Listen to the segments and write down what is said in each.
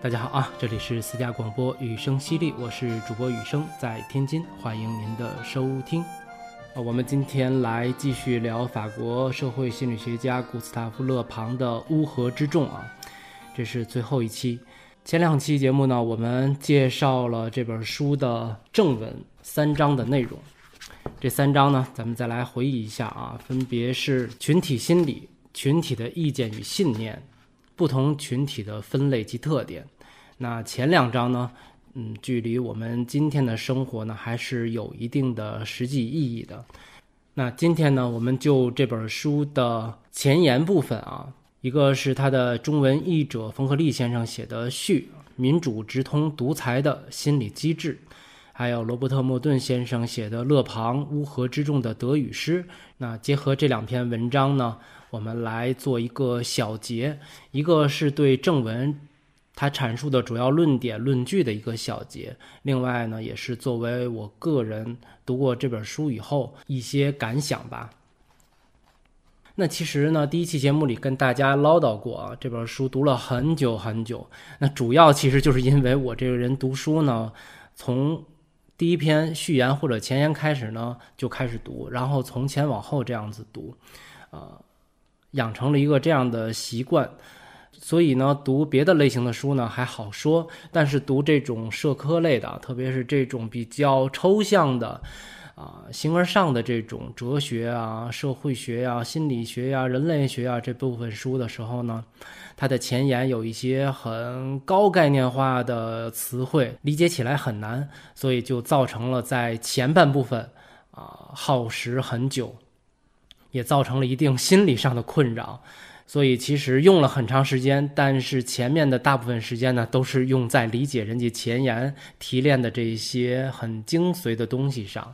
大家好啊，这里是私家广播雨声犀利，我是主播雨声，在天津，欢迎您的收听。啊，我们今天来继续聊法国社会心理学家古斯塔夫·勒庞的《乌合之众》啊，这是最后一期。前两期节目呢，我们介绍了这本书的正文三章的内容。这三章呢，咱们再来回忆一下啊，分别是群体心理、群体的意见与信念。不同群体的分类及特点，那前两章呢，嗯，距离我们今天的生活呢，还是有一定的实际意义的。那今天呢，我们就这本书的前言部分啊，一个是他的中文译者冯克利先生写的序，民主直通独裁的心理机制，还有罗伯特莫顿先生写的勒庞乌合之众的德语诗。那结合这两篇文章呢？我们来做一个小结，一个是对正文他阐述的主要论点论据的一个小结，另外呢，也是作为我个人读过这本书以后一些感想吧。那其实呢，第一期节目里跟大家唠叨过啊，这本书读了很久很久。那主要其实就是因为我这个人读书呢，从第一篇序言或者前言开始呢就开始读，然后从前往后这样子读，呃。养成了一个这样的习惯，所以呢，读别的类型的书呢还好说，但是读这种社科类的，特别是这种比较抽象的，啊，形而上的这种哲学啊、社会学呀、心理学呀、人类学呀这部分书的时候呢，它的前言有一些很高概念化的词汇，理解起来很难，所以就造成了在前半部分啊耗时很久。也造成了一定心理上的困扰，所以其实用了很长时间，但是前面的大部分时间呢，都是用在理解人家前言提炼的这些很精髓的东西上。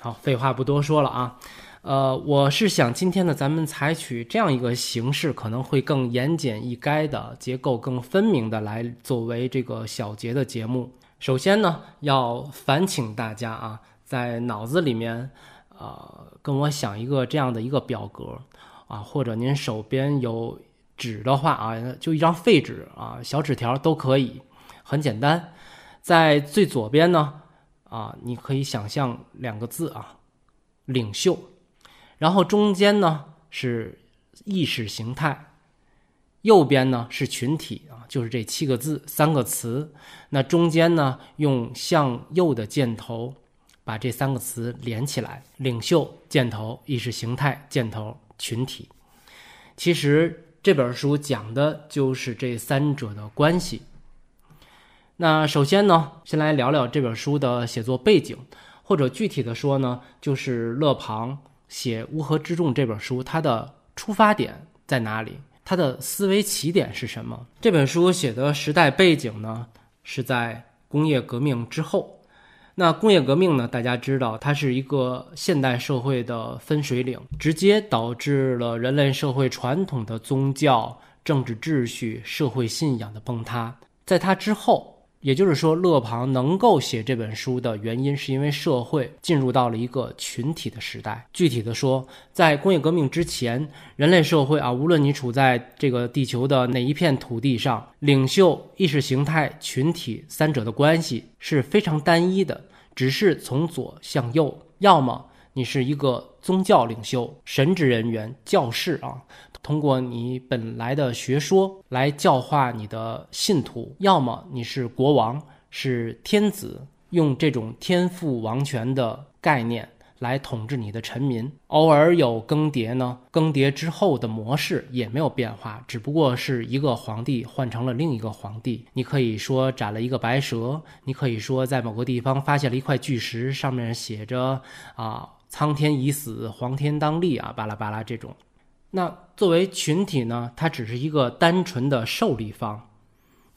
好，废话不多说了啊，呃，我是想今天呢，咱们采取这样一个形式，可能会更言简意赅的，结构更分明的来作为这个小节的节目。首先呢，要烦请大家啊，在脑子里面。呃，跟我想一个这样的一个表格啊，或者您手边有纸的话啊，就一张废纸啊，小纸条都可以，很简单。在最左边呢，啊，你可以想象两个字啊，领袖，然后中间呢是意识形态，右边呢是群体啊，就是这七个字三个词，那中间呢用向右的箭头。把这三个词连起来：领袖箭头、意识形态箭头、群体。其实这本书讲的就是这三者的关系。那首先呢，先来聊聊这本书的写作背景，或者具体的说呢，就是勒庞写《乌合之众》这本书，它的出发点在哪里？他的思维起点是什么？这本书写的时代背景呢，是在工业革命之后。那工业革命呢？大家知道，它是一个现代社会的分水岭，直接导致了人类社会传统的宗教、政治秩序、社会信仰的崩塌。在它之后。也就是说，勒庞能够写这本书的原因，是因为社会进入到了一个群体的时代。具体的说，在工业革命之前，人类社会啊，无论你处在这个地球的哪一片土地上，领袖、意识形态、群体三者的关系是非常单一的，只是从左向右，要么你是一个宗教领袖、神职人员、教士啊。通过你本来的学说来教化你的信徒，要么你是国王，是天子，用这种天赋王权的概念来统治你的臣民。偶尔有更迭呢，更迭之后的模式也没有变化，只不过是一个皇帝换成了另一个皇帝。你可以说斩了一个白蛇，你可以说在某个地方发现了一块巨石，上面写着啊“苍天已死，黄天当立”啊，巴拉巴拉这种。那作为群体呢，它只是一个单纯的受力方，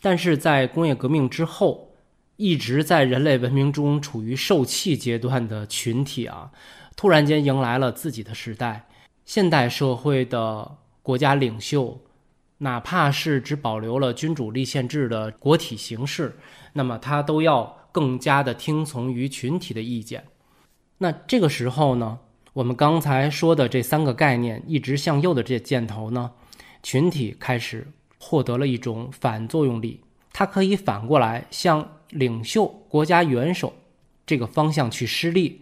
但是在工业革命之后，一直在人类文明中处于受气阶段的群体啊，突然间迎来了自己的时代。现代社会的国家领袖，哪怕是只保留了君主立宪制的国体形式，那么他都要更加的听从于群体的意见。那这个时候呢？我们刚才说的这三个概念，一直向右的这箭头呢，群体开始获得了一种反作用力，它可以反过来向领袖、国家元首这个方向去施力。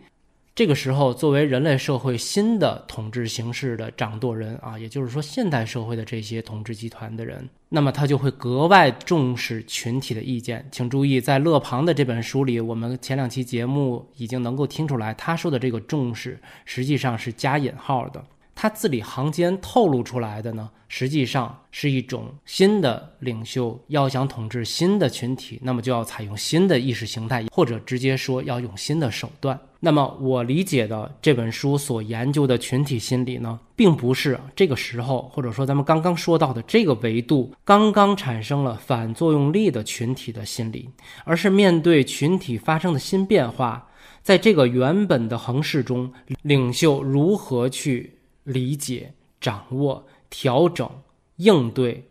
这个时候，作为人类社会新的统治形式的掌舵人啊，也就是说现代社会的这些统治集团的人，那么他就会格外重视群体的意见。请注意，在勒庞的这本书里，我们前两期节目已经能够听出来，他说的这个重视实际上是加引号的。他字里行间透露出来的呢，实际上是一种新的领袖要想统治新的群体，那么就要采用新的意识形态，或者直接说要用新的手段。那么我理解的这本书所研究的群体心理呢，并不是这个时候，或者说咱们刚刚说到的这个维度刚刚产生了反作用力的群体的心理，而是面对群体发生的新变化，在这个原本的横式中，领袖如何去。理解、掌握、调整、应对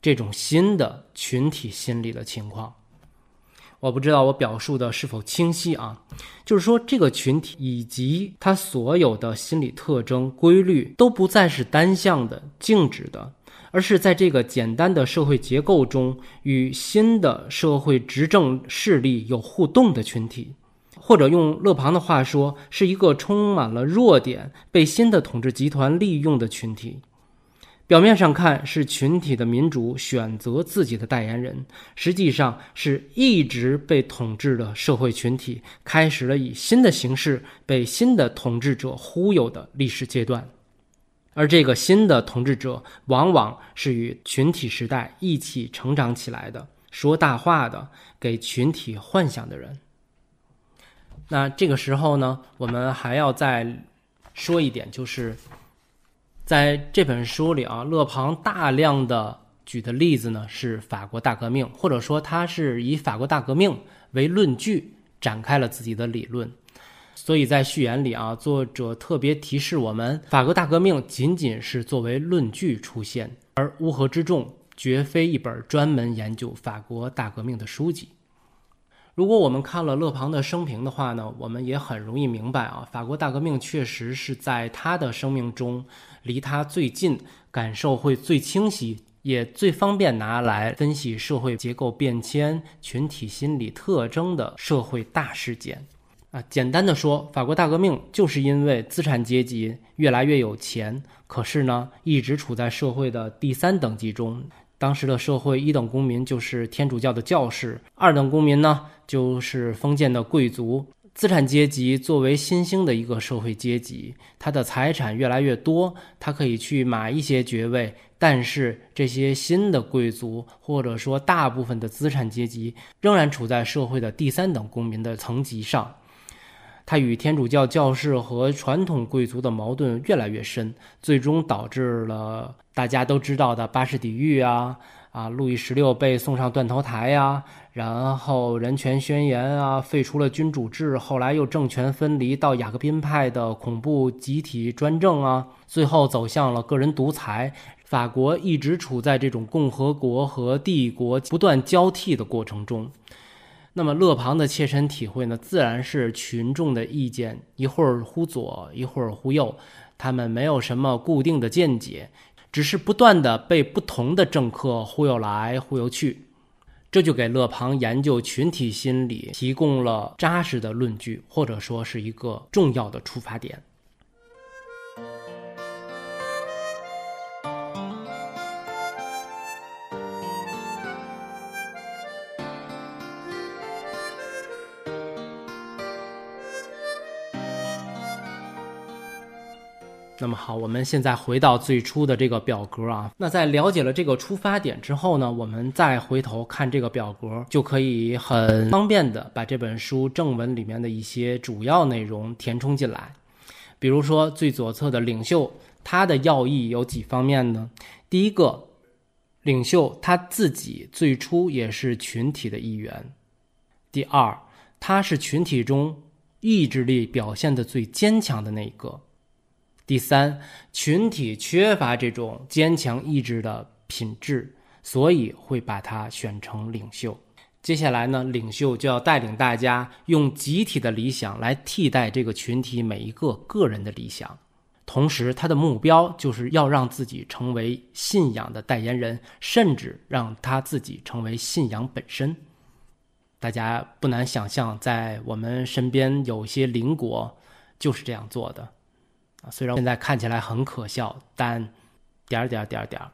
这种新的群体心理的情况，我不知道我表述的是否清晰啊？就是说，这个群体以及它所有的心理特征、规律都不再是单向的、静止的，而是在这个简单的社会结构中与新的社会执政势力有互动的群体。或者用勒庞的话说，是一个充满了弱点、被新的统治集团利用的群体。表面上看是群体的民主选择自己的代言人，实际上是一直被统治的社会群体开始了以新的形式被新的统治者忽悠的历史阶段。而这个新的统治者，往往是与群体时代一起成长起来的，说大话的，给群体幻想的人。那这个时候呢，我们还要再说一点，就是在这本书里啊，勒庞大量的举的例子呢是法国大革命，或者说他是以法国大革命为论据展开了自己的理论。所以在序言里啊，作者特别提示我们，法国大革命仅仅是作为论据出现，而乌合之众绝非一本专门研究法国大革命的书籍。如果我们看了勒庞的生平的话呢，我们也很容易明白啊，法国大革命确实是在他的生命中离他最近，感受会最清晰，也最方便拿来分析社会结构变迁、群体心理特征的社会大事件。啊，简单的说，法国大革命就是因为资产阶级越来越有钱，可是呢，一直处在社会的第三等级中。当时的社会，一等公民就是天主教的教士，二等公民呢就是封建的贵族。资产阶级作为新兴的一个社会阶级，他的财产越来越多，他可以去买一些爵位。但是这些新的贵族，或者说大部分的资产阶级，仍然处在社会的第三等公民的层级上。他与天主教教士和传统贵族的矛盾越来越深，最终导致了大家都知道的巴士底狱啊，啊，路易十六被送上断头台呀，然后人权宣言啊，废除了君主制，后来又政权分离到雅各宾派的恐怖集体专政啊，最后走向了个人独裁。法国一直处在这种共和国和帝国不断交替的过程中。那么勒庞的切身体会呢，自然是群众的意见一会儿忽左一会儿忽右，他们没有什么固定的见解，只是不断的被不同的政客忽悠来忽悠去，这就给勒庞研究群体心理提供了扎实的论据，或者说是一个重要的出发点。那么好，我们现在回到最初的这个表格啊。那在了解了这个出发点之后呢，我们再回头看这个表格，就可以很方便的把这本书正文里面的一些主要内容填充进来。比如说最左侧的领袖，他的要义有几方面呢？第一个，领袖他自己最初也是群体的一员；第二，他是群体中意志力表现的最坚强的那一个。第三，群体缺乏这种坚强意志的品质，所以会把他选成领袖。接下来呢，领袖就要带领大家用集体的理想来替代这个群体每一个个人的理想。同时他的目标就是要让自己成为信仰的代言人，甚至让他自己成为信仰本身。大家不难想象，在我们身边有些邻国就是这样做的啊。虽然现在看起来很可笑，但点儿点儿点儿点儿。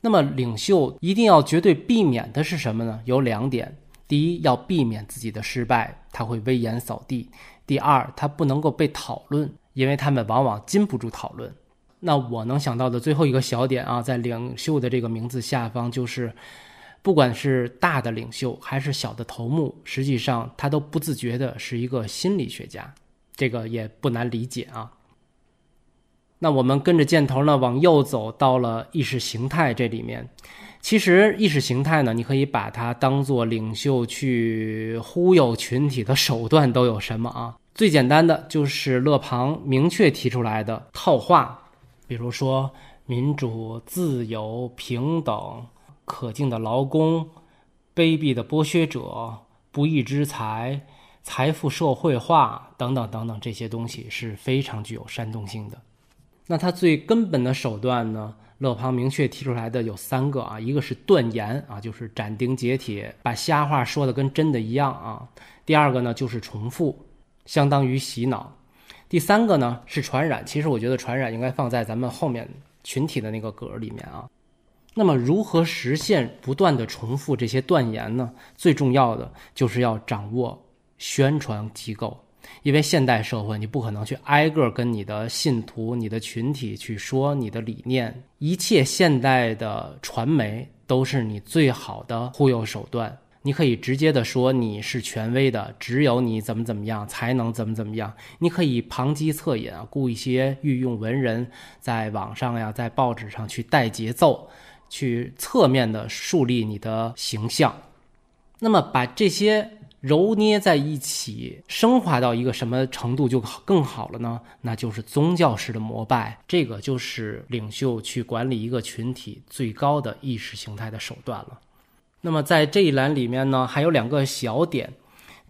那么，领袖一定要绝对避免的是什么呢？有两点：第一，要避免自己的失败，他会危言扫地；第二，他不能够被讨论，因为他们往往禁不住讨论。那我能想到的最后一个小点啊，在领袖的这个名字下方就是。不管是大的领袖还是小的头目，实际上他都不自觉的是一个心理学家，这个也不难理解啊。那我们跟着箭头呢往右走到了意识形态这里面，其实意识形态呢，你可以把它当做领袖去忽悠群体的手段都有什么啊？最简单的就是勒庞明确提出来的套话，比如说民主、自由、平等。可敬的劳工，卑鄙的剥削者，不义之财，财富社会化等等等等，这些东西是非常具有煽动性的。那他最根本的手段呢？勒庞明确提出来的有三个啊，一个是断言啊，就是斩钉截铁把瞎话说的跟真的一样啊；第二个呢就是重复，相当于洗脑；第三个呢是传染。其实我觉得传染应该放在咱们后面群体的那个格里面啊。那么，如何实现不断的重复这些断言呢？最重要的就是要掌握宣传机构，因为现代社会你不可能去挨个跟你的信徒、你的群体去说你的理念。一切现代的传媒都是你最好的忽悠手段。你可以直接的说你是权威的，只有你怎么怎么样才能怎么怎么样。你可以旁击侧引啊，雇一些御用文人在网上呀，在报纸上去带节奏。去侧面的树立你的形象，那么把这些揉捏在一起，升华到一个什么程度就更好了呢？那就是宗教式的膜拜，这个就是领袖去管理一个群体最高的意识形态的手段了。那么在这一栏里面呢，还有两个小点，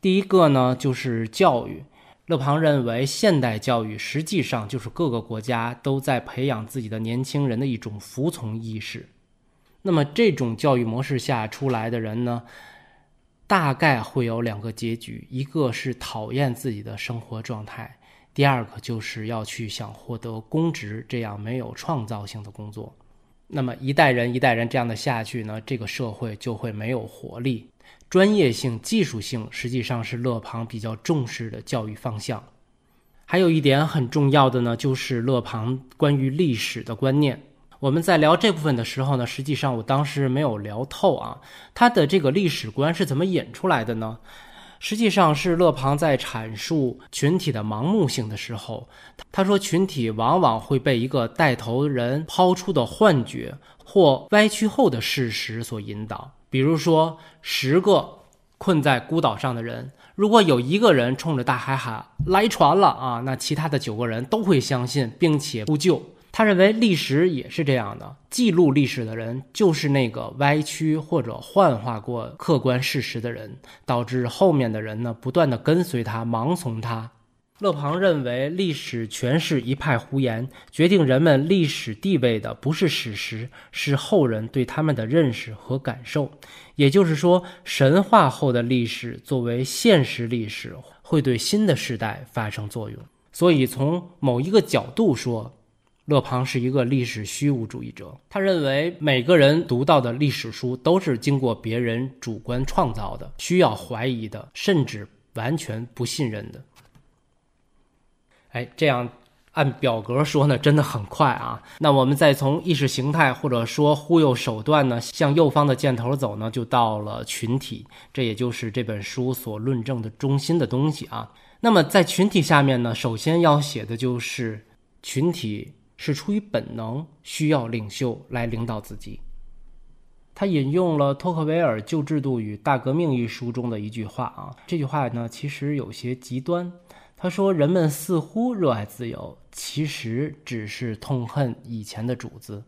第一个呢就是教育，勒庞认为现代教育实际上就是各个国家都在培养自己的年轻人的一种服从意识。那么这种教育模式下出来的人呢，大概会有两个结局：一个是讨厌自己的生活状态，第二个就是要去想获得公职这样没有创造性的工作。那么一代人一代人这样的下去呢，这个社会就会没有活力。专业性、技术性实际上是勒庞比较重视的教育方向。还有一点很重要的呢，就是勒庞关于历史的观念。我们在聊这部分的时候呢，实际上我当时没有聊透啊。他的这个历史观是怎么引出来的呢？实际上是勒庞在阐述群体的盲目性的时候，他说群体往往会被一个带头人抛出的幻觉或歪曲后的事实所引导。比如说，十个困在孤岛上的人，如果有一个人冲着大海喊“来船了”啊，那其他的九个人都会相信，并且呼救。他认为历史也是这样的，记录历史的人就是那个歪曲或者幻化过客观事实的人，导致后面的人呢不断的跟随他，盲从他。勒庞认为历史全是一派胡言，决定人们历史地位的不是史实，是后人对他们的认识和感受。也就是说，神话后的历史作为现实历史，会对新的时代发生作用。所以，从某一个角度说。勒庞是一个历史虚无主义者，他认为每个人读到的历史书都是经过别人主观创造的，需要怀疑的，甚至完全不信任的。哎，这样按表格说呢，真的很快啊。那我们再从意识形态或者说忽悠手段呢，向右方的箭头走呢，就到了群体，这也就是这本书所论证的中心的东西啊。那么在群体下面呢，首先要写的就是群体。是出于本能，需要领袖来领导自己。他引用了托克维尔《旧制度与大革命》一书中的一句话啊，这句话呢其实有些极端。他说：“人们似乎热爱自由，其实只是痛恨以前的主子。”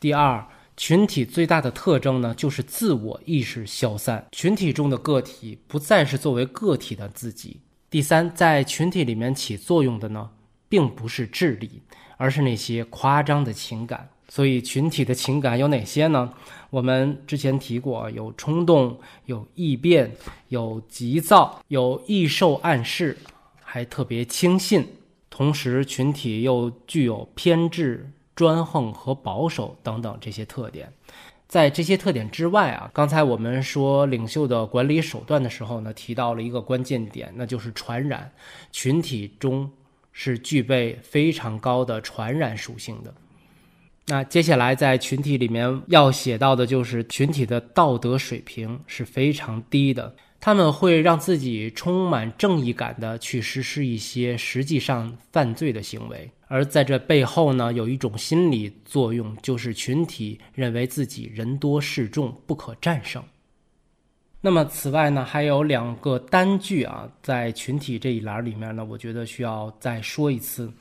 第二，群体最大的特征呢，就是自我意识消散，群体中的个体不再是作为个体的自己。第三，在群体里面起作用的呢。并不是智力，而是那些夸张的情感。所以，群体的情感有哪些呢？我们之前提过，有冲动，有异变，有急躁，有易受暗示，还特别轻信。同时，群体又具有偏执、专横和保守等等这些特点。在这些特点之外啊，刚才我们说领袖的管理手段的时候呢，提到了一个关键点，那就是传染。群体中是具备非常高的传染属性的。那接下来在群体里面要写到的就是群体的道德水平是非常低的，他们会让自己充满正义感的去实施一些实际上犯罪的行为，而在这背后呢，有一种心理作用，就是群体认为自己人多势众不可战胜。那么此外呢，还有两个单句啊，在群体这一栏里面呢，我觉得需要再说一次。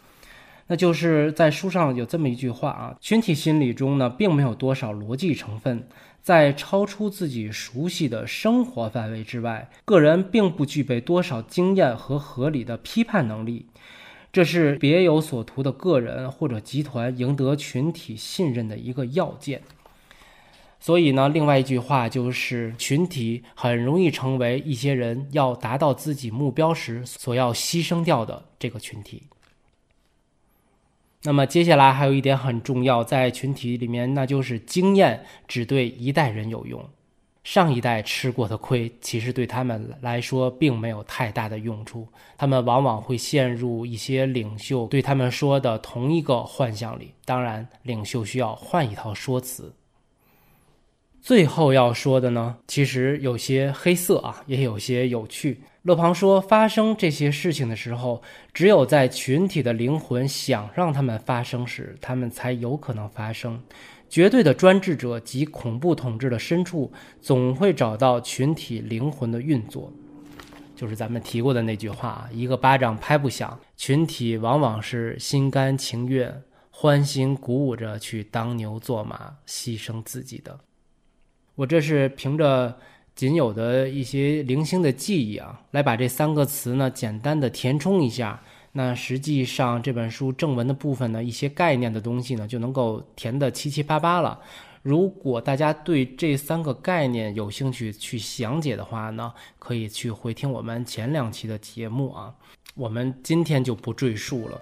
那就是在书上有这么一句话啊，群体心理中呢，并没有多少逻辑成分，在超出自己熟悉的生活范围之外，个人并不具备多少经验和合理的批判能力，这是别有所图的个人或者集团赢得群体信任的一个要件。所以呢，另外一句话就是，群体很容易成为一些人要达到自己目标时所要牺牲掉的这个群体。那么接下来还有一点很重要，在群体里面，那就是经验只对一代人有用，上一代吃过的亏，其实对他们来说并没有太大的用处。他们往往会陷入一些领袖对他们说的同一个幻象里。当然，领袖需要换一套说辞。最后要说的呢，其实有些黑色啊，也有些有趣。勒庞说，发生这些事情的时候，只有在群体的灵魂想让他们发生时，他们才有可能发生。绝对的专制者及恐怖统治的深处，总会找到群体灵魂的运作。就是咱们提过的那句话啊：一个巴掌拍不响，群体往往是心甘情愿、欢欣鼓舞着去当牛做马、牺牲自己的。我这是凭着。仅有的一些零星的记忆啊，来把这三个词呢简单的填充一下。那实际上这本书正文的部分呢，一些概念的东西呢，就能够填得七七八八了。如果大家对这三个概念有兴趣去详解的话呢，可以去回听我们前两期的节目啊。我们今天就不赘述了。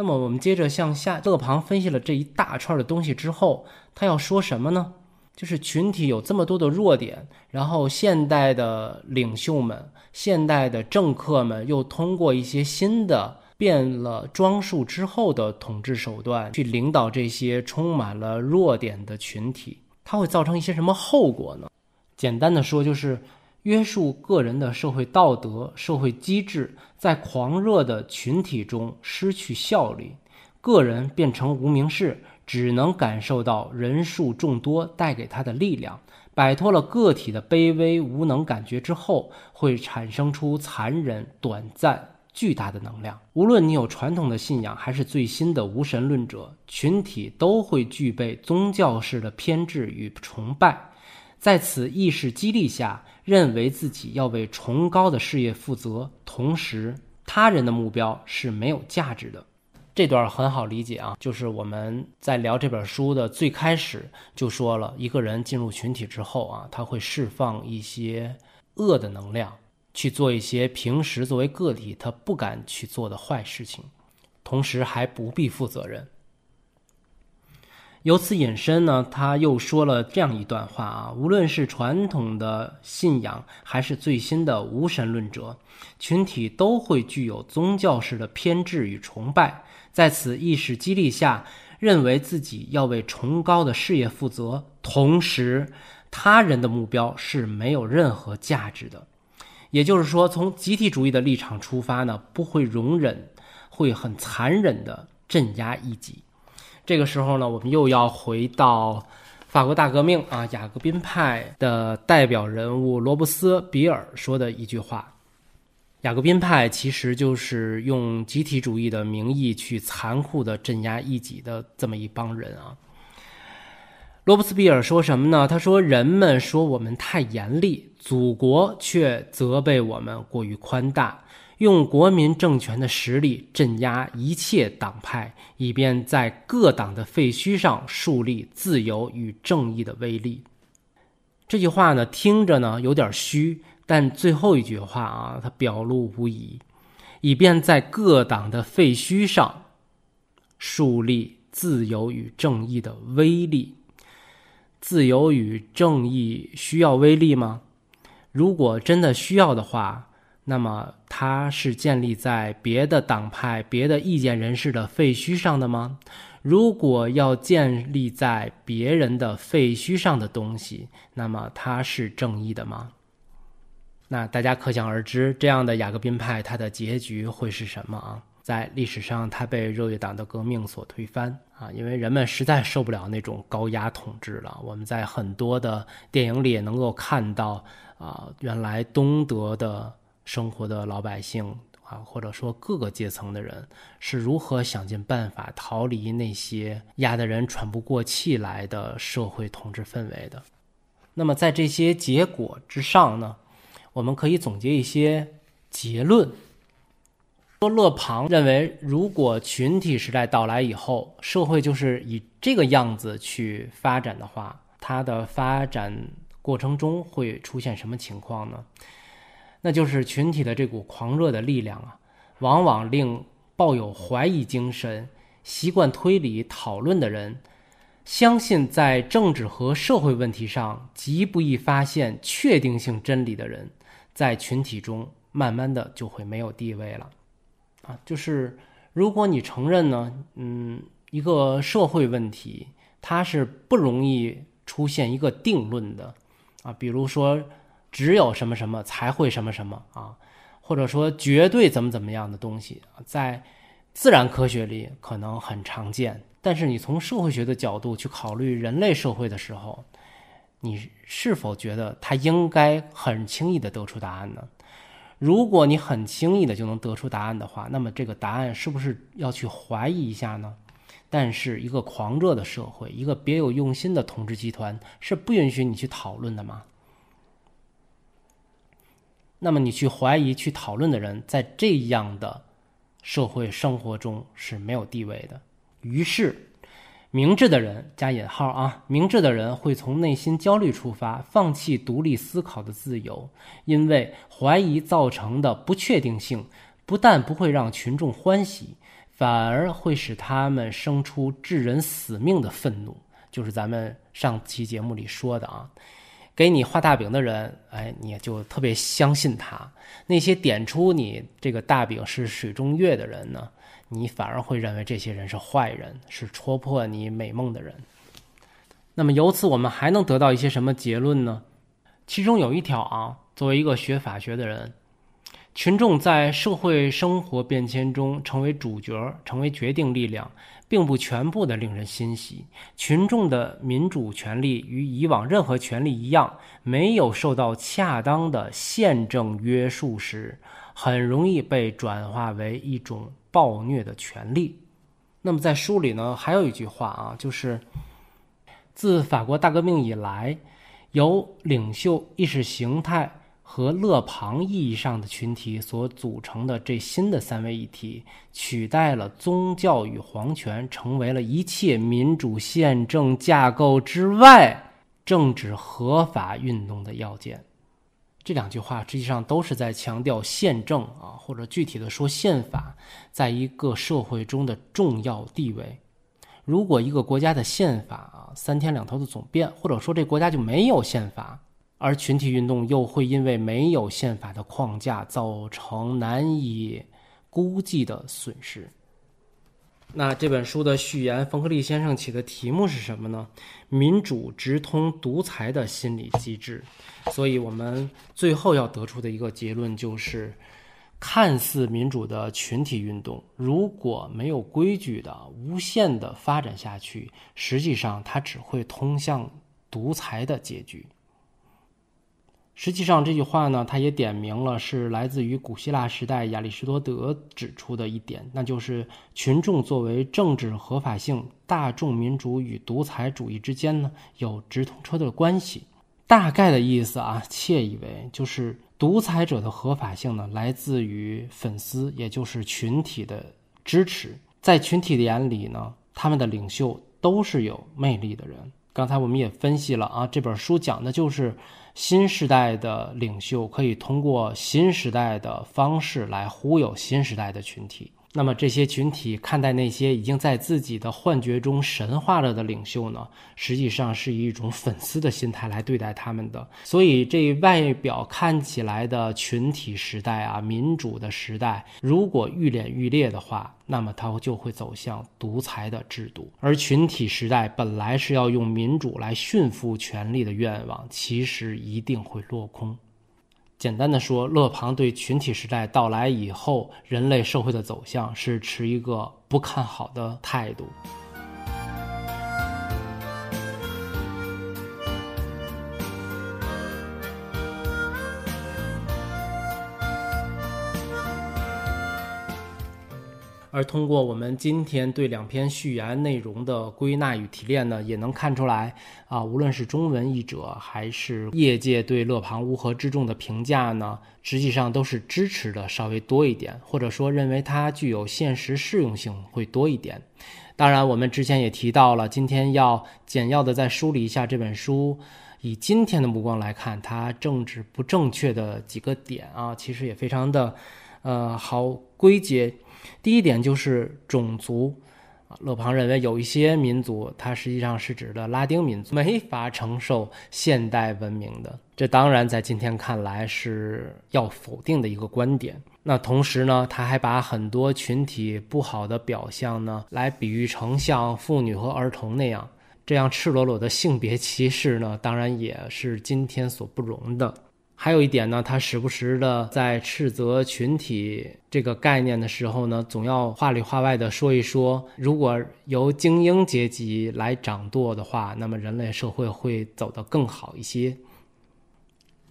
那么我们接着向下，勒庞分析了这一大串的东西之后，他要说什么呢？就是群体有这么多的弱点，然后现代的领袖们、现代的政客们又通过一些新的变了装束之后的统治手段去领导这些充满了弱点的群体，它会造成一些什么后果呢？简单的说，就是。约束个人的社会道德、社会机制，在狂热的群体中失去效力，个人变成无名氏，只能感受到人数众多带给他的力量。摆脱了个体的卑微无能感觉之后，会产生出残忍、短暂、巨大的能量。无论你有传统的信仰，还是最新的无神论者，群体都会具备宗教式的偏执与崇拜。在此意识激励下，认为自己要为崇高的事业负责，同时他人的目标是没有价值的。这段很好理解啊，就是我们在聊这本书的最开始就说了，一个人进入群体之后啊，他会释放一些恶的能量，去做一些平时作为个体他不敢去做的坏事情，同时还不必负责任。由此引申呢，他又说了这样一段话啊：无论是传统的信仰，还是最新的无神论者，群体都会具有宗教式的偏执与崇拜。在此意识激励下，认为自己要为崇高的事业负责，同时他人的目标是没有任何价值的。也就是说，从集体主义的立场出发呢，不会容忍，会很残忍的镇压异己。这个时候呢，我们又要回到法国大革命啊，雅各宾派的代表人物罗伯斯比尔说的一句话：“雅各宾派其实就是用集体主义的名义去残酷的镇压异己的这么一帮人啊。”罗伯斯庇尔说什么呢？他说：“人们说我们太严厉，祖国却责备我们过于宽大，用国民政权的实力镇压一切党派，以便在各党的废墟上树立自由与正义的威力。”这句话呢，听着呢有点虚，但最后一句话啊，它表露无遗，以便在各党的废墟上树立自由与正义的威力。自由与正义需要威力吗？如果真的需要的话，那么它是建立在别的党派、别的意见人士的废墟上的吗？如果要建立在别人的废墟上的东西，那么它是正义的吗？那大家可想而知，这样的雅各宾派它的结局会是什么啊？在历史上，他被热月党的革命所推翻啊，因为人们实在受不了那种高压统治了。我们在很多的电影里也能够看到啊，原来东德的生活的老百姓啊，或者说各个阶层的人是如何想尽办法逃离那些压得人喘不过气来的社会统治氛围的。那么，在这些结果之上呢，我们可以总结一些结论。说勒庞认为，如果群体时代到来以后，社会就是以这个样子去发展的话，它的发展过程中会出现什么情况呢？那就是群体的这股狂热的力量啊，往往令抱有怀疑精神、习惯推理讨论的人，相信在政治和社会问题上极不易发现确定性真理的人，在群体中慢慢的就会没有地位了。啊，就是如果你承认呢，嗯，一个社会问题它是不容易出现一个定论的，啊，比如说只有什么什么才会什么什么啊，或者说绝对怎么怎么样的东西，在自然科学里可能很常见，但是你从社会学的角度去考虑人类社会的时候，你是否觉得它应该很轻易的得出答案呢？如果你很轻易的就能得出答案的话，那么这个答案是不是要去怀疑一下呢？但是一个狂热的社会，一个别有用心的统治集团是不允许你去讨论的吗？那么你去怀疑、去讨论的人，在这样的社会生活中是没有地位的。于是。明智的人加引号啊，明智的人会从内心焦虑出发，放弃独立思考的自由，因为怀疑造成的不确定性，不但不会让群众欢喜，反而会使他们生出致人死命的愤怒。就是咱们上期节目里说的啊，给你画大饼的人，哎，你就特别相信他；那些点出你这个大饼是水中月的人呢？你反而会认为这些人是坏人，是戳破你美梦的人。那么由此我们还能得到一些什么结论呢？其中有一条啊，作为一个学法学的人，群众在社会生活变迁中成为主角，成为决定力量，并不全部的令人欣喜。群众的民主权利与以往任何权利一样，没有受到恰当的宪政约束时，很容易被转化为一种。暴虐的权利。那么在书里呢，还有一句话啊，就是自法国大革命以来，由领袖意识形态和勒庞意义上的群体所组成的这新的三位一体，取代了宗教与皇权，成为了一切民主宪政架构之外政治合法运动的要件。这两句话实际上都是在强调宪政啊，或者具体的说宪法，在一个社会中的重要地位。如果一个国家的宪法啊三天两头的总变，或者说这国家就没有宪法，而群体运动又会因为没有宪法的框架造成难以估计的损失。那这本书的序言，冯克利先生起的题目是什么呢？民主直通独裁的心理机制。所以我们最后要得出的一个结论就是：看似民主的群体运动，如果没有规矩的无限的发展下去，实际上它只会通向独裁的结局。实际上，这句话呢，它也点明了是来自于古希腊时代亚里士多德指出的一点，那就是群众作为政治合法性、大众民主与独裁主义之间呢有直通车的关系。大概的意思啊，窃以为就是独裁者的合法性呢来自于粉丝，也就是群体的支持。在群体的眼里呢，他们的领袖都是有魅力的人。刚才我们也分析了啊，这本书讲的就是。新时代的领袖可以通过新时代的方式来忽悠新时代的群体。那么这些群体看待那些已经在自己的幻觉中神化了的领袖呢？实际上是以一种粉丝的心态来对待他们的。所以这外表看起来的群体时代啊，民主的时代，如果愈演愈烈的话，那么它就会走向独裁的制度。而群体时代本来是要用民主来驯服权力的愿望，其实一定会落空。简单的说，勒庞对群体时代到来以后人类社会的走向是持一个不看好的态度。而通过我们今天对两篇序言内容的归纳与提炼呢，也能看出来啊，无论是中文译者还是业界对勒庞乌合之众的评价呢，实际上都是支持的稍微多一点，或者说认为它具有现实适用性会多一点。当然，我们之前也提到了，今天要简要的再梳理一下这本书，以今天的目光来看它政治不正确的几个点啊，其实也非常的呃好归结。第一点就是种族，啊勒庞认为有一些民族，它实际上是指的拉丁民族，没法承受现代文明的。这当然在今天看来是要否定的一个观点。那同时呢，他还把很多群体不好的表象呢，来比喻成像妇女和儿童那样，这样赤裸裸的性别歧视呢，当然也是今天所不容的。还有一点呢，他时不时的在斥责群体这个概念的时候呢，总要话里话外的说一说，如果由精英阶级来掌舵的话，那么人类社会会走得更好一些。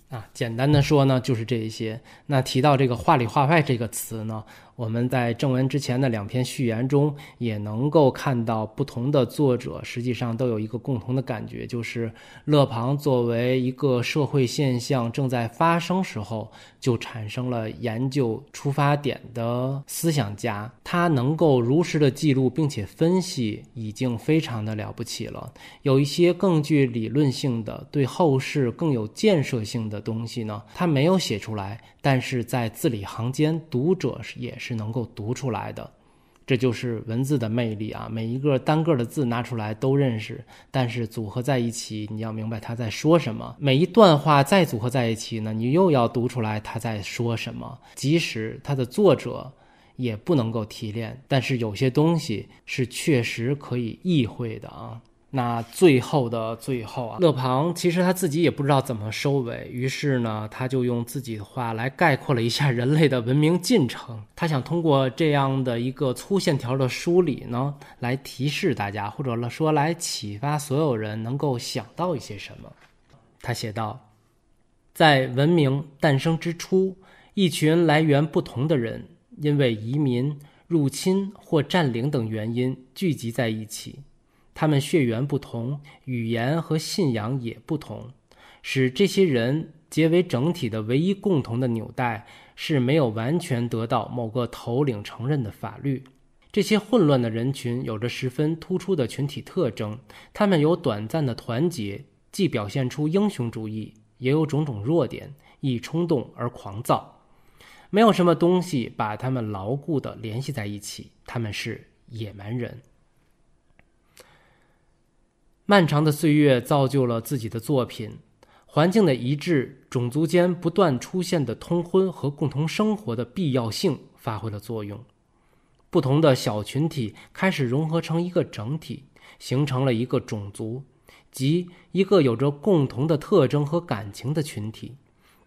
啊，简单的说呢，就是这一些。那提到这个话里话外这个词呢？我们在正文之前的两篇序言中，也能够看到不同的作者实际上都有一个共同的感觉，就是勒庞作为一个社会现象正在发生时候就产生了研究出发点的思想家，他能够如实的记录并且分析，已经非常的了不起了。有一些更具理论性的、对后世更有建设性的东西呢，他没有写出来。但是在字里行间，读者也是是能够读出来的，这就是文字的魅力啊！每一个单个的字拿出来都认识，但是组合在一起，你要明白他在说什么。每一段话再组合在一起呢，你又要读出来他在说什么。即使他的作者也不能够提炼，但是有些东西是确实可以意会的啊。那最后的最后啊，勒庞其实他自己也不知道怎么收尾，于是呢，他就用自己的话来概括了一下人类的文明进程。他想通过这样的一个粗线条的梳理呢，来提示大家，或者说来启发所有人能够想到一些什么。他写道：在文明诞生之初，一群来源不同的人，因为移民、入侵或占领等原因聚集在一起。他们血缘不同，语言和信仰也不同，使这些人结为整体的唯一共同的纽带是没有完全得到某个头领承认的法律。这些混乱的人群有着十分突出的群体特征，他们有短暂的团结，既表现出英雄主义，也有种种弱点，易冲动而狂躁。没有什么东西把他们牢固地联系在一起，他们是野蛮人。漫长的岁月造就了自己的作品，环境的一致，种族间不断出现的通婚和共同生活的必要性发挥了作用。不同的小群体开始融合成一个整体，形成了一个种族，即一个有着共同的特征和感情的群体。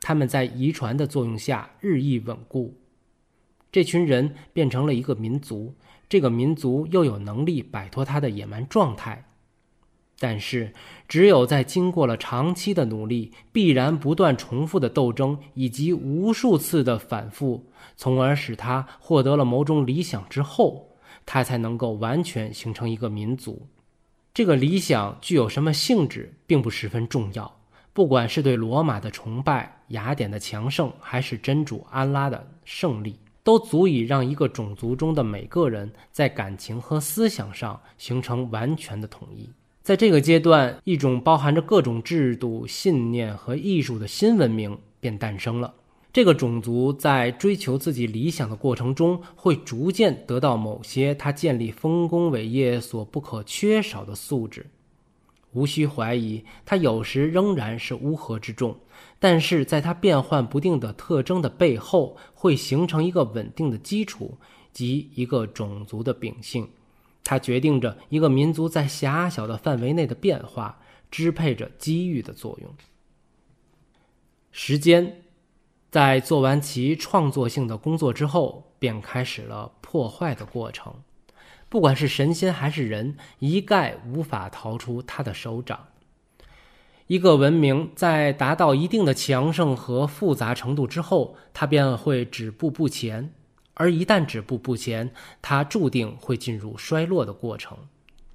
他们在遗传的作用下日益稳固，这群人变成了一个民族。这个民族又有能力摆脱他的野蛮状态。但是，只有在经过了长期的努力、必然不断重复的斗争以及无数次的反复，从而使他获得了某种理想之后，他才能够完全形成一个民族。这个理想具有什么性质，并不十分重要。不管是对罗马的崇拜、雅典的强盛，还是真主安拉的胜利，都足以让一个种族中的每个人在感情和思想上形成完全的统一。在这个阶段，一种包含着各种制度、信念和艺术的新文明便诞生了。这个种族在追求自己理想的过程中，会逐渐得到某些他建立丰功伟业所不可缺少的素质。无需怀疑，他有时仍然是乌合之众，但是在他变幻不定的特征的背后，会形成一个稳定的基础及一个种族的秉性。它决定着一个民族在狭小的范围内的变化，支配着机遇的作用。时间在做完其创作性的工作之后，便开始了破坏的过程。不管是神仙还是人，一概无法逃出他的手掌。一个文明在达到一定的强盛和复杂程度之后，它便会止步不前。而一旦止步不前，他注定会进入衰落的过程。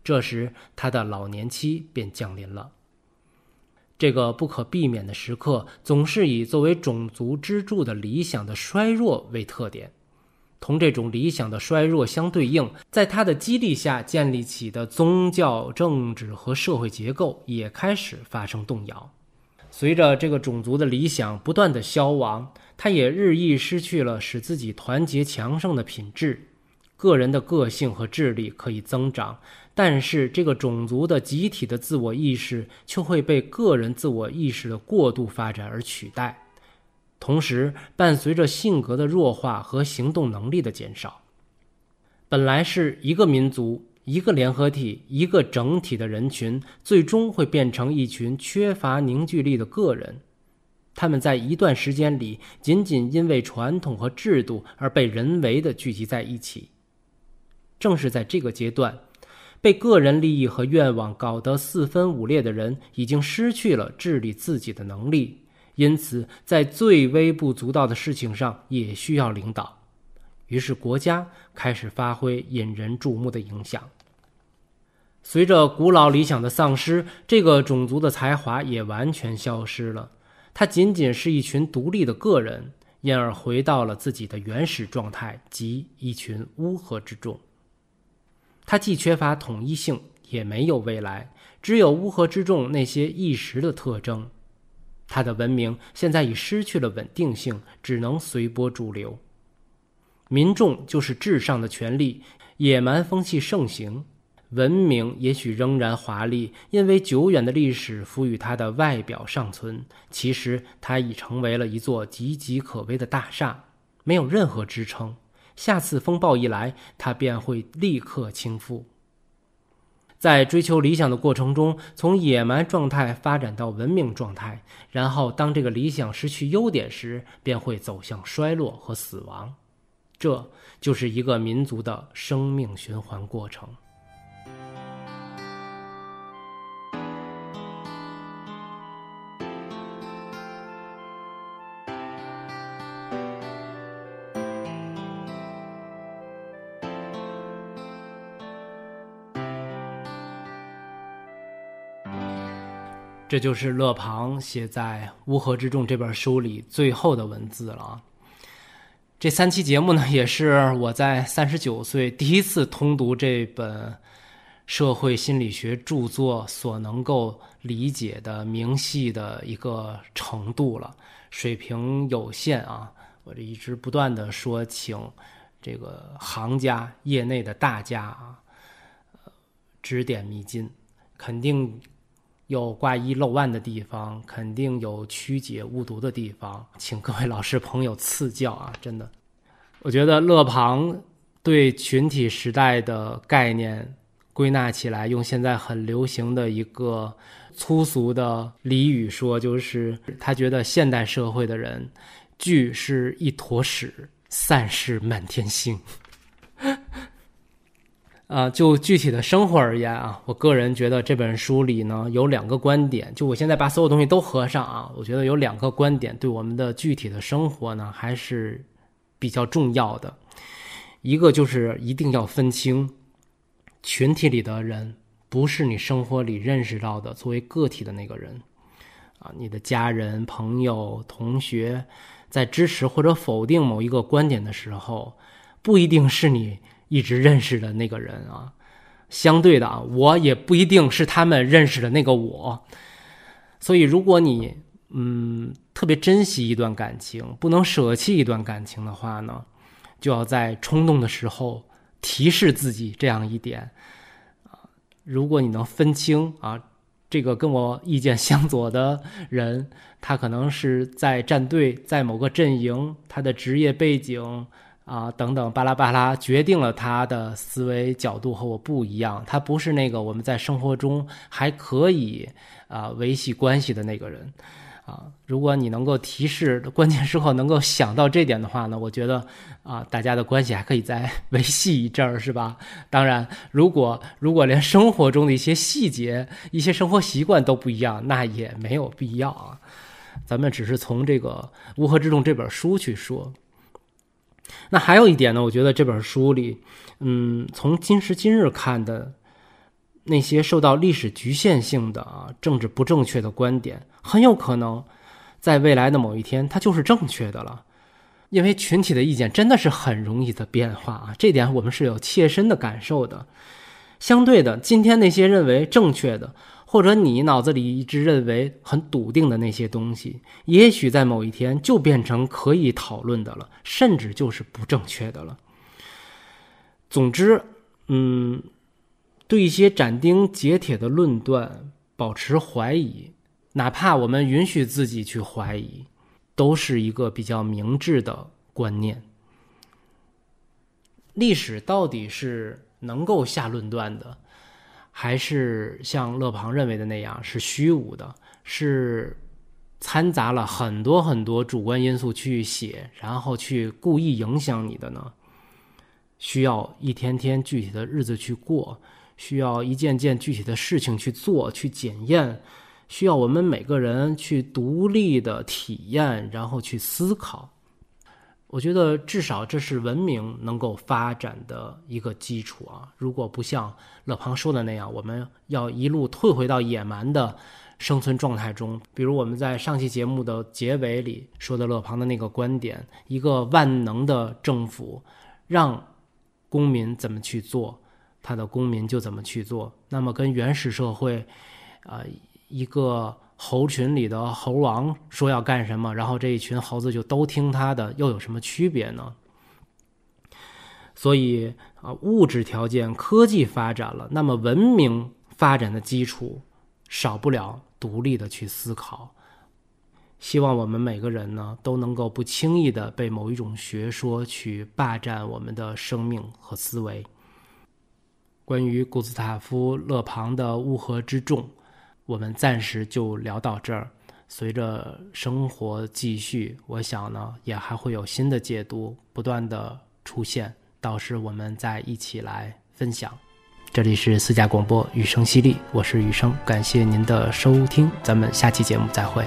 这时，他的老年期便降临了。这个不可避免的时刻，总是以作为种族支柱的理想的衰弱为特点。同这种理想的衰弱相对应，在他的激励下建立起的宗教、政治和社会结构也开始发生动摇。随着这个种族的理想不断的消亡。他也日益失去了使自己团结强盛的品质，个人的个性和智力可以增长，但是这个种族的集体的自我意识却会被个人自我意识的过度发展而取代，同时伴随着性格的弱化和行动能力的减少。本来是一个民族、一个联合体、一个整体的人群，最终会变成一群缺乏凝聚力的个人。他们在一段时间里，仅仅因为传统和制度而被人为的聚集在一起。正是在这个阶段，被个人利益和愿望搞得四分五裂的人，已经失去了治理自己的能力，因此在最微不足道的事情上也需要领导。于是，国家开始发挥引人注目的影响。随着古老理想的丧失，这个种族的才华也完全消失了。他仅仅是一群独立的个人，因而回到了自己的原始状态，即一群乌合之众。他既缺乏统一性，也没有未来，只有乌合之众那些一时的特征。他的文明现在已失去了稳定性，只能随波逐流。民众就是至上的权利，野蛮风气盛行。文明也许仍然华丽，因为久远的历史赋予它的外表尚存。其实，它已成为了一座岌岌可危的大厦，没有任何支撑。下次风暴一来，它便会立刻倾覆。在追求理想的过程中，从野蛮状态发展到文明状态，然后当这个理想失去优点时，便会走向衰落和死亡。这就是一个民族的生命循环过程。这就是勒庞写在《乌合之众》这本书里最后的文字了。这三期节目呢，也是我在三十九岁第一次通读这本社会心理学著作所能够理解的明细的一个程度了。水平有限啊，我这一直不断的说，请这个行家、业内的大家啊，指点迷津，肯定。有挂一漏万的地方，肯定有曲解误读的地方，请各位老师朋友赐教啊！真的，我觉得勒庞对群体时代的概念归纳起来，用现在很流行的一个粗俗的俚语说，就是他觉得现代社会的人聚是一坨屎，散是满天星。啊，就具体的生活而言啊，我个人觉得这本书里呢有两个观点，就我现在把所有东西都合上啊，我觉得有两个观点对我们的具体的生活呢还是比较重要的。一个就是一定要分清，群体里的人不是你生活里认识到的作为个体的那个人，啊，你的家人、朋友、同学，在支持或者否定某一个观点的时候，不一定是你。一直认识的那个人啊，相对的啊，我也不一定是他们认识的那个我。所以，如果你嗯特别珍惜一段感情，不能舍弃一段感情的话呢，就要在冲动的时候提示自己这样一点啊。如果你能分清啊，这个跟我意见相左的人，他可能是在站队，在某个阵营，他的职业背景。啊，等等，巴拉巴拉，决定了他的思维角度和我不一样。他不是那个我们在生活中还可以啊维系关系的那个人啊。如果你能够提示关键时候能够想到这点的话呢，我觉得啊，大家的关系还可以再 维系一阵儿，是吧？当然，如果如果连生活中的一些细节、一些生活习惯都不一样，那也没有必要啊。咱们只是从这个《乌合之众》这本书去说。那还有一点呢，我觉得这本书里，嗯，从今时今日看的那些受到历史局限性的啊政治不正确的观点，很有可能在未来的某一天它就是正确的了，因为群体的意见真的是很容易的变化啊，这点我们是有切身的感受的。相对的，今天那些认为正确的。或者你脑子里一直认为很笃定的那些东西，也许在某一天就变成可以讨论的了，甚至就是不正确的了。总之，嗯，对一些斩钉截铁的论断保持怀疑，哪怕我们允许自己去怀疑，都是一个比较明智的观念。历史到底是能够下论断的？还是像勒庞认为的那样是虚无的，是掺杂了很多很多主观因素去写，然后去故意影响你的呢？需要一天天具体的日子去过，需要一件件具体的事情去做去检验，需要我们每个人去独立的体验，然后去思考。我觉得至少这是文明能够发展的一个基础啊！如果不像勒庞说的那样，我们要一路退回到野蛮的生存状态中，比如我们在上期节目的结尾里说的勒庞的那个观点：一个万能的政府让公民怎么去做，他的公民就怎么去做。那么跟原始社会，啊，一个。猴群里的猴王说要干什么，然后这一群猴子就都听他的，又有什么区别呢？所以啊，物质条件、科技发展了，那么文明发展的基础少不了独立的去思考。希望我们每个人呢，都能够不轻易的被某一种学说去霸占我们的生命和思维。关于古斯塔夫·勒庞的《乌合之众》。我们暂时就聊到这儿。随着生活继续，我想呢，也还会有新的解读不断的出现，到时我们再一起来分享。这里是私家广播，雨声犀利，我是雨声，感谢您的收听，咱们下期节目再会。